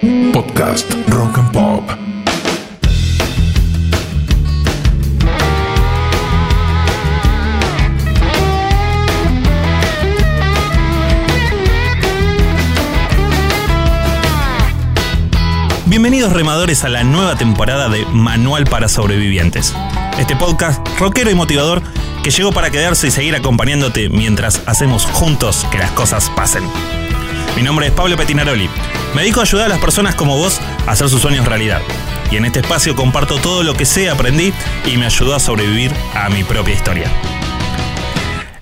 Podcast Rock and Pop. Bienvenidos remadores a la nueva temporada de Manual para Sobrevivientes. Este podcast rockero y motivador que llegó para quedarse y seguir acompañándote mientras hacemos juntos que las cosas pasen. Mi nombre es Pablo Petinaroli. Me dedico a ayudar a las personas como vos a hacer sus sueños realidad. Y en este espacio comparto todo lo que sé, aprendí y me ayudó a sobrevivir a mi propia historia.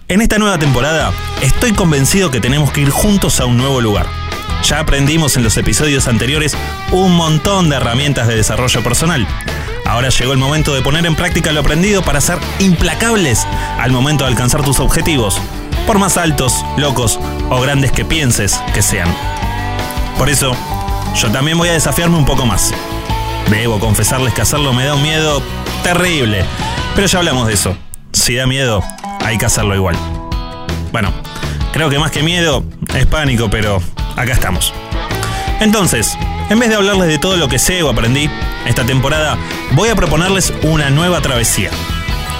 En esta nueva temporada estoy convencido que tenemos que ir juntos a un nuevo lugar. Ya aprendimos en los episodios anteriores un montón de herramientas de desarrollo personal. Ahora llegó el momento de poner en práctica lo aprendido para ser implacables al momento de alcanzar tus objetivos, por más altos, locos o grandes que pienses que sean. Por eso, yo también voy a desafiarme un poco más. Debo confesarles que hacerlo me da un miedo terrible, pero ya hablamos de eso. Si da miedo, hay que hacerlo igual. Bueno, creo que más que miedo es pánico, pero acá estamos. Entonces, en vez de hablarles de todo lo que sé o aprendí, esta temporada voy a proponerles una nueva travesía.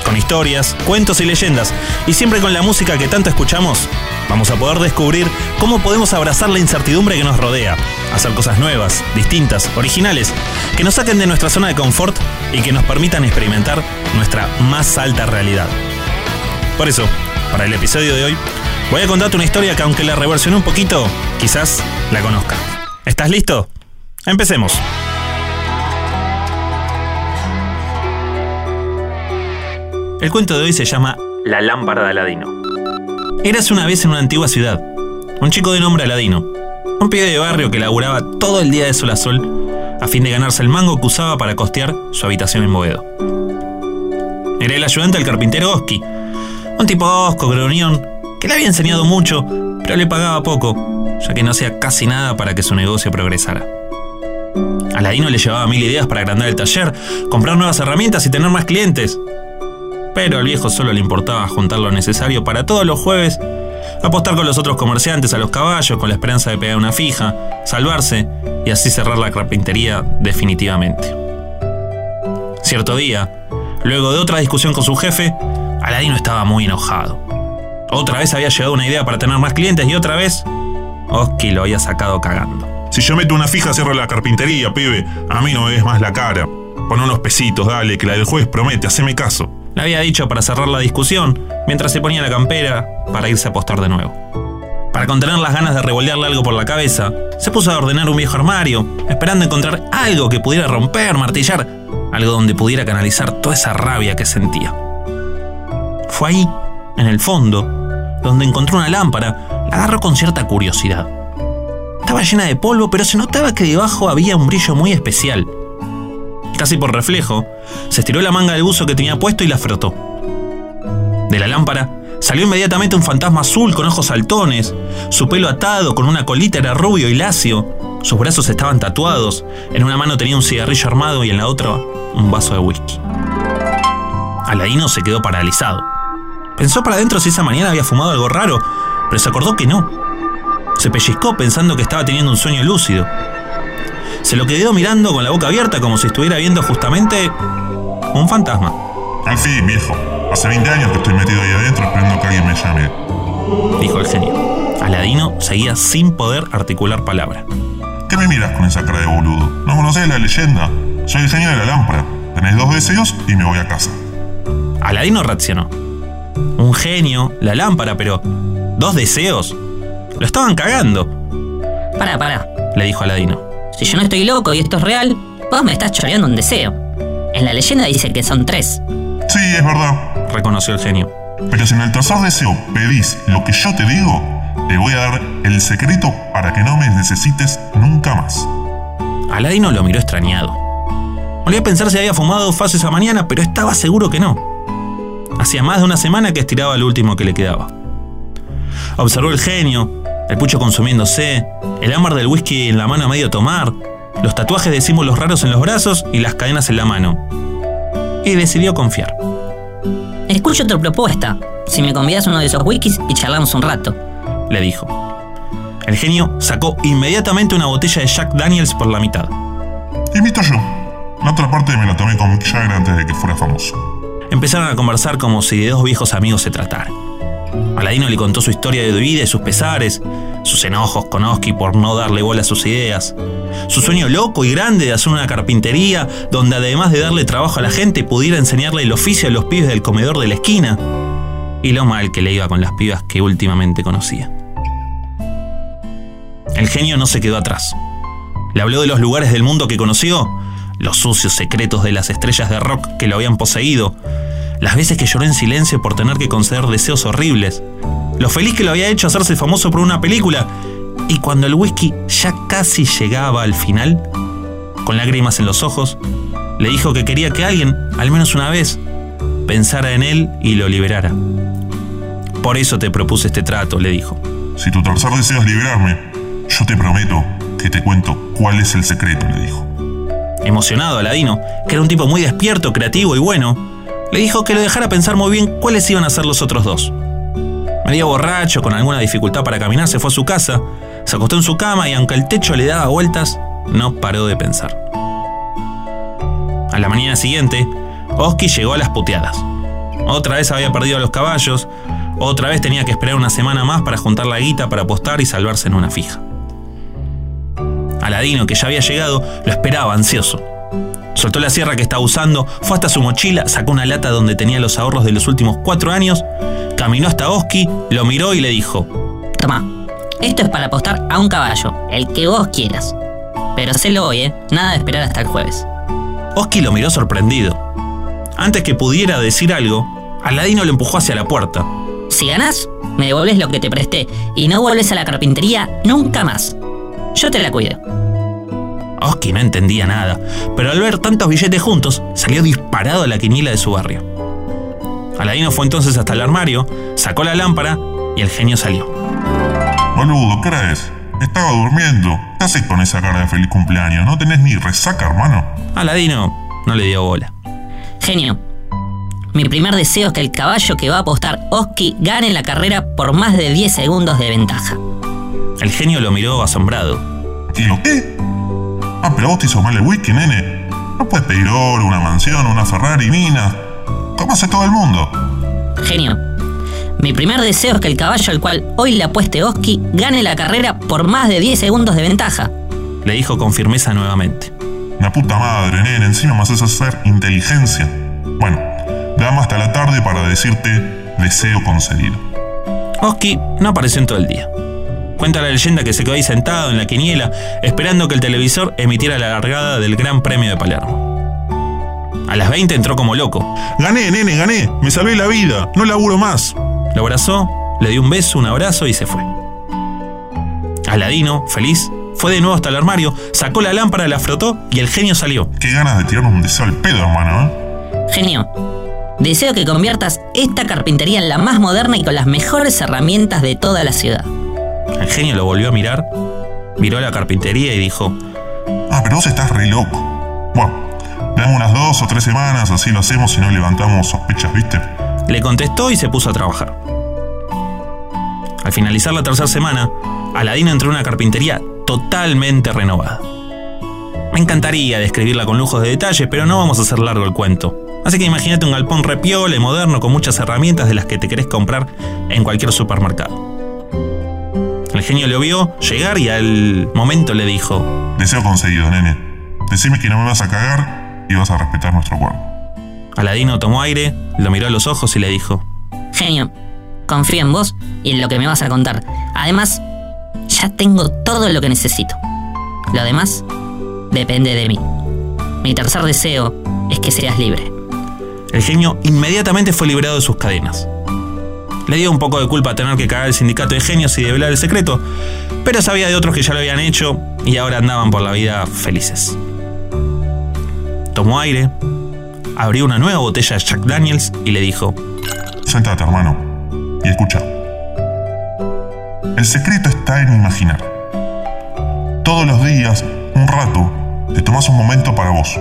Con historias, cuentos y leyendas, y siempre con la música que tanto escuchamos, vamos a poder descubrir cómo podemos abrazar la incertidumbre que nos rodea, hacer cosas nuevas, distintas, originales, que nos saquen de nuestra zona de confort y que nos permitan experimentar nuestra más alta realidad. Por eso, para el episodio de hoy, voy a contarte una historia que aunque la reversioné un poquito, quizás la conozca. ¿Estás listo? Empecemos. El cuento de hoy se llama La lámpara de Aladino. Eras una vez en una antigua ciudad, un chico de nombre Aladino, un pibe de barrio que laburaba todo el día de sol a sol a fin de ganarse el mango que usaba para costear su habitación en Boedo. Era el ayudante del carpintero Oski, un tipo osco, gruñón, que le había enseñado mucho, pero le pagaba poco, ya que no hacía casi nada para que su negocio progresara. Aladino le llevaba mil ideas para agrandar el taller, comprar nuevas herramientas y tener más clientes. Pero al viejo solo le importaba juntar lo necesario para todos los jueves, apostar con los otros comerciantes a los caballos con la esperanza de pegar una fija, salvarse y así cerrar la carpintería definitivamente. Cierto día, luego de otra discusión con su jefe, Aladino estaba muy enojado. Otra vez había llegado una idea para tener más clientes y otra vez Oski lo había sacado cagando. Si yo meto una fija, cierro la carpintería, pibe. A mí no me ves más la cara. Pon unos pesitos, dale, que la del juez promete, haceme caso. Le había dicho para cerrar la discusión, mientras se ponía la campera para irse a apostar de nuevo. Para contener las ganas de revolverle algo por la cabeza, se puso a ordenar un viejo armario, esperando encontrar algo que pudiera romper, martillar, algo donde pudiera canalizar toda esa rabia que sentía. Fue ahí, en el fondo, donde encontró una lámpara, la agarró con cierta curiosidad. Estaba llena de polvo, pero se notaba que debajo había un brillo muy especial. Casi por reflejo, se estiró la manga del buzo que tenía puesto y la frotó. De la lámpara salió inmediatamente un fantasma azul con ojos saltones, su pelo atado con una colita era rubio y lacio, sus brazos estaban tatuados, en una mano tenía un cigarrillo armado y en la otra un vaso de whisky. Aladino se quedó paralizado. Pensó para adentro si esa mañana había fumado algo raro, pero se acordó que no. Se pellizcó pensando que estaba teniendo un sueño lúcido. Se lo quedó mirando con la boca abierta como si estuviera viendo justamente un fantasma. Al fin, viejo. Hace 20 años que estoy metido ahí adentro esperando que alguien me llame. Dijo el genio. Aladino seguía sin poder articular palabra. ¿Qué me miras con esa cara de boludo? ¿No conocés la leyenda? Soy el genio de la lámpara. Tenés dos deseos y me voy a casa. Aladino reaccionó. Un genio, la lámpara, pero dos deseos. Lo estaban cagando. Para, para. Le dijo Aladino. Si yo no estoy loco y esto es real, vos me estás choreando un deseo. En la leyenda dice que son tres. Sí, es verdad. Reconoció el genio. Pero si en el tercer deseo pedís lo que yo te digo, te voy a dar el secreto para que no me necesites nunca más. Aladino lo miró extrañado. Volvió a pensar si había fumado fácil esa mañana, pero estaba seguro que no. Hacía más de una semana que estiraba lo último que le quedaba. Observó el genio, el pucho consumiéndose, el ámbar del whisky en la mano a medio tomar, los tatuajes de símbolos raros en los brazos y las cadenas en la mano. Y decidió confiar. Escucho tu propuesta. Si me convidas uno de esos whiskies y charlamos un rato. Le dijo. El genio sacó inmediatamente una botella de Jack Daniels por la mitad. Invito yo. La otra parte me la tomé con Mick Jagger antes de que fuera famoso. Empezaron a conversar como si de dos viejos amigos se tratara. Aladino le contó su historia de vida y sus pesares, sus enojos con Oski por no darle bola a sus ideas, su sueño loco y grande de hacer una carpintería donde además de darle trabajo a la gente pudiera enseñarle el oficio a los pibes del comedor de la esquina, y lo mal que le iba con las pibas que últimamente conocía. El genio no se quedó atrás. Le habló de los lugares del mundo que conoció, los sucios secretos de las estrellas de rock que lo habían poseído, las veces que lloró en silencio por tener que conceder deseos horribles, lo feliz que lo había hecho hacerse famoso por una película, y cuando el whisky ya casi llegaba al final, con lágrimas en los ojos, le dijo que quería que alguien, al menos una vez, pensara en él y lo liberara. Por eso te propuse este trato, le dijo. Si tu tercer deseo es liberarme, yo te prometo que te cuento cuál es el secreto, le dijo. Emocionado, Aladino, que era un tipo muy despierto, creativo y bueno, le dijo que lo dejara pensar muy bien cuáles iban a ser los otros dos. Medio borracho, con alguna dificultad para caminar, se fue a su casa, se acostó en su cama y aunque el techo le daba vueltas, no paró de pensar. A la mañana siguiente, Oski llegó a las puteadas. Otra vez había perdido a los caballos, otra vez tenía que esperar una semana más para juntar la guita para apostar y salvarse en una fija. Aladino, que ya había llegado, lo esperaba ansioso. Soltó la sierra que estaba usando, fue hasta su mochila, sacó una lata donde tenía los ahorros de los últimos cuatro años, caminó hasta Oski, lo miró y le dijo: Toma, esto es para apostar a un caballo, el que vos quieras. Pero hacelo hoy, ¿eh? Nada de esperar hasta el jueves. Oski lo miró sorprendido. Antes que pudiera decir algo, Aladino lo empujó hacia la puerta. Si ganás, me devolves lo que te presté y no vuelves a la carpintería nunca más. Yo te la cuido. Oski no entendía nada, pero al ver tantos billetes juntos, salió disparado a la quiniela de su barrio. Aladino fue entonces hasta el armario, sacó la lámpara y el genio salió. Boludo, ¿qué hora es? Estaba durmiendo. ¿Qué haces con esa cara de feliz cumpleaños? ¿No tenés ni resaca, hermano? Aladino no le dio bola. Genio, mi primer deseo es que el caballo que va a apostar Oski gane la carrera por más de 10 segundos de ventaja. El genio lo miró asombrado. ¿Y lo qué? Ah, pero vos te hizo mal el whisky, nene. No puedes pedir oro, una mansión, una Ferrari, mina. ¿Cómo hace todo el mundo? Genio, mi primer deseo es que el caballo al cual hoy le apueste Oski gane la carrera por más de 10 segundos de ventaja. Le dijo con firmeza nuevamente. La puta madre, nene, encima me haces hacer inteligencia. Bueno, dame hasta la tarde para decirte deseo concedido. Oski no apareció en todo el día. Cuenta la leyenda que se quedó ahí sentado en la quiniela, esperando que el televisor emitiera la largada del Gran Premio de Palermo. A las 20 entró como loco. Gané, nene, gané. Me salvé la vida. No laburo más. Lo abrazó, le dio un beso, un abrazo y se fue. Aladino, feliz, fue de nuevo hasta el armario, sacó la lámpara, la frotó y el genio salió. Qué ganas de tirarnos un deseo al pedo, hermano, ¿eh? Genio, deseo que conviertas esta carpintería en la más moderna y con las mejores herramientas de toda la ciudad. El genio lo volvió a mirar, miró la carpintería y dijo, Ah, pero vos estás re loco. Bueno, dame unas dos o tres semanas, así lo hacemos y no levantamos sospechas, ¿viste? Le contestó y se puso a trabajar. Al finalizar la tercera semana, Aladino entró en una carpintería totalmente renovada. Me encantaría describirla con lujos de detalle, pero no vamos a hacer largo el cuento. Así que imagínate un galpón repiole, moderno, con muchas herramientas de las que te querés comprar en cualquier supermercado. El genio lo vio llegar y al momento le dijo: Deseo conseguido, nene. Decime que no me vas a cagar y vas a respetar nuestro acuerdo. Aladino tomó aire, lo miró a los ojos y le dijo: Genio, confío en vos y en lo que me vas a contar. Además, ya tengo todo lo que necesito. Lo demás depende de mí. Mi tercer deseo es que seas libre. El genio inmediatamente fue liberado de sus cadenas. Le dio un poco de culpa tener que cagar el sindicato de genios y develar el secreto, pero sabía de otros que ya lo habían hecho y ahora andaban por la vida felices. Tomó aire, abrió una nueva botella de Jack Daniels y le dijo: Sentate, hermano, y escucha. El secreto está en imaginar. Todos los días, un rato, te tomas un momento para vos.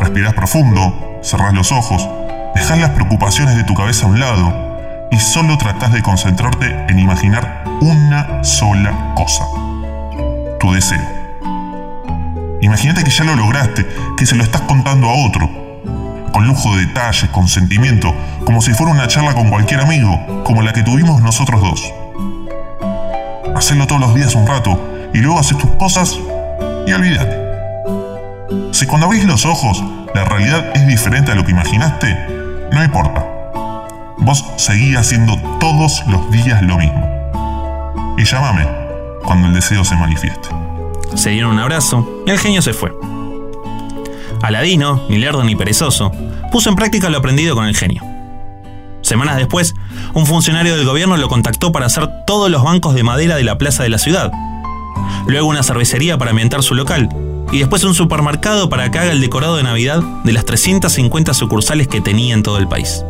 Respirás profundo, cerrás los ojos, dejás las preocupaciones de tu cabeza a un lado y solo tratás de concentrarte en imaginar una sola cosa. Tu deseo. Imagínate que ya lo lograste, que se lo estás contando a otro. Con lujo de detalles, con sentimiento, como si fuera una charla con cualquier amigo, como la que tuvimos nosotros dos. Hacelo todos los días un rato y luego haces tus cosas y olvídate. Si cuando abrís los ojos la realidad es diferente a lo que imaginaste, no importa. Vos seguí haciendo todos los días lo mismo. Y llámame cuando el deseo se manifieste. Se dieron un abrazo y el genio se fue. Aladino, ni lerdo ni perezoso, puso en práctica lo aprendido con el genio. Semanas después, un funcionario del gobierno lo contactó para hacer todos los bancos de madera de la plaza de la ciudad. Luego una cervecería para ambientar su local. Y después un supermercado para que haga el decorado de Navidad de las 350 sucursales que tenía en todo el país.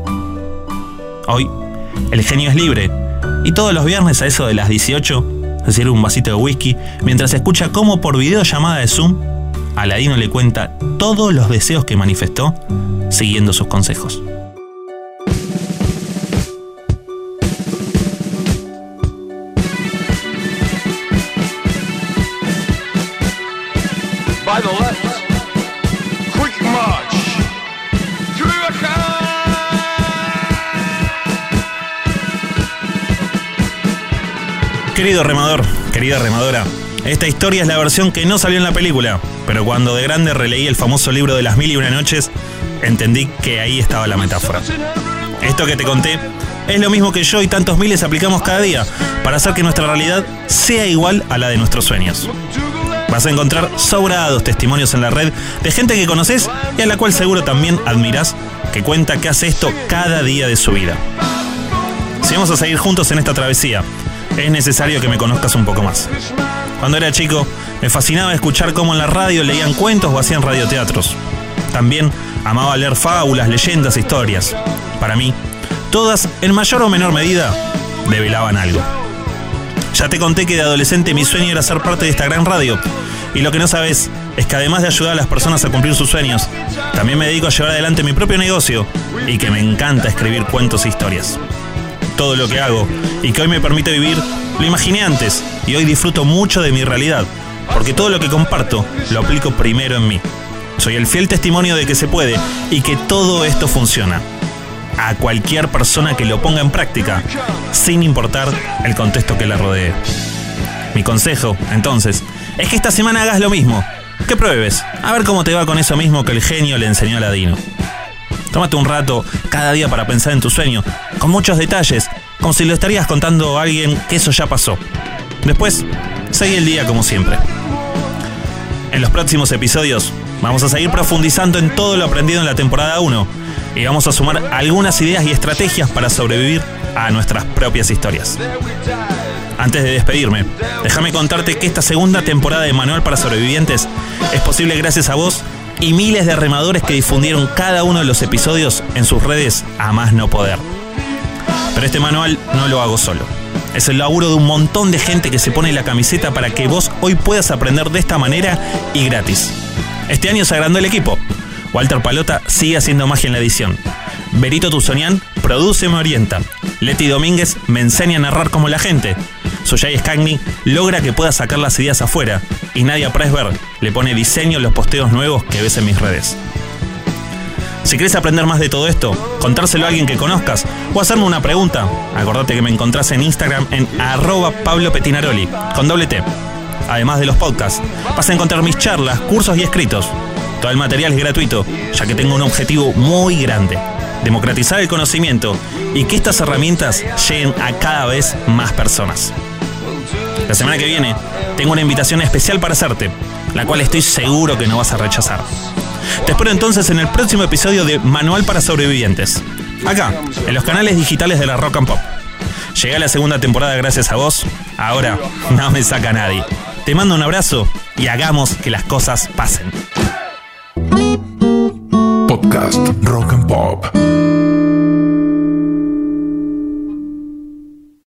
Hoy, el genio es libre. Y todos los viernes a eso de las 18, se sirve un vasito de whisky mientras escucha cómo por videollamada de Zoom, Aladino le cuenta todos los deseos que manifestó siguiendo sus consejos. Querido remador, querida remadora, esta historia es la versión que no salió en la película, pero cuando de grande releí el famoso libro de las mil y una noches, entendí que ahí estaba la metáfora. Esto que te conté es lo mismo que yo y tantos miles aplicamos cada día para hacer que nuestra realidad sea igual a la de nuestros sueños. Vas a encontrar sobrados testimonios en la red de gente que conoces y a la cual seguro también admiras, que cuenta que hace esto cada día de su vida. Si vamos a seguir juntos en esta travesía, es necesario que me conozcas un poco más. Cuando era chico, me fascinaba escuchar cómo en la radio leían cuentos o hacían radioteatros. También amaba leer fábulas, leyendas, historias. Para mí, todas, en mayor o menor medida, develaban algo. Ya te conté que de adolescente mi sueño era ser parte de esta gran radio. Y lo que no sabes es que además de ayudar a las personas a cumplir sus sueños, también me dedico a llevar adelante mi propio negocio y que me encanta escribir cuentos e historias. Todo lo que hago y que hoy me permite vivir, lo imaginé antes y hoy disfruto mucho de mi realidad, porque todo lo que comparto lo aplico primero en mí. Soy el fiel testimonio de que se puede y que todo esto funciona. A cualquier persona que lo ponga en práctica, sin importar el contexto que la rodee. Mi consejo, entonces, es que esta semana hagas lo mismo. Que pruebes, a ver cómo te va con eso mismo que el genio le enseñó a Ladino. Tómate un rato cada día para pensar en tu sueño, con muchos detalles, como si lo estarías contando a alguien que eso ya pasó. Después, seguí el día como siempre. En los próximos episodios, vamos a seguir profundizando en todo lo aprendido en la temporada 1 y vamos a sumar algunas ideas y estrategias para sobrevivir a nuestras propias historias. Antes de despedirme, déjame contarte que esta segunda temporada de Manual para Sobrevivientes es posible gracias a vos y miles de remadores que difundieron cada uno de los episodios en sus redes a más no poder. Pero este manual no lo hago solo. Es el laburo de un montón de gente que se pone la camiseta para que vos hoy puedas aprender de esta manera y gratis. Este año se agrandó el equipo. Walter Palota sigue haciendo magia en la edición. Berito Tuzonian produce y me orienta. Leti Domínguez me enseña a narrar como la gente. Suyay Scagni logra que pueda sacar las ideas afuera. Y Nadia Presberg le pone diseño en los posteos nuevos que ves en mis redes. Si querés aprender más de todo esto, contárselo a alguien que conozcas o hacerme una pregunta, acordate que me encontrás en Instagram en arroba Pablo Petinaroli, con doble T. Además de los podcasts, vas a encontrar mis charlas, cursos y escritos. Todo el material es gratuito, ya que tengo un objetivo muy grande, democratizar el conocimiento y que estas herramientas lleguen a cada vez más personas. La semana que viene tengo una invitación especial para hacerte, la cual estoy seguro que no vas a rechazar. Te espero entonces en el próximo episodio de Manual para Sobrevivientes. Acá, en los canales digitales de la Rock and Pop. Llegué a la segunda temporada gracias a vos. Ahora no me saca nadie. Te mando un abrazo y hagamos que las cosas pasen. Podcast Rock and Pop.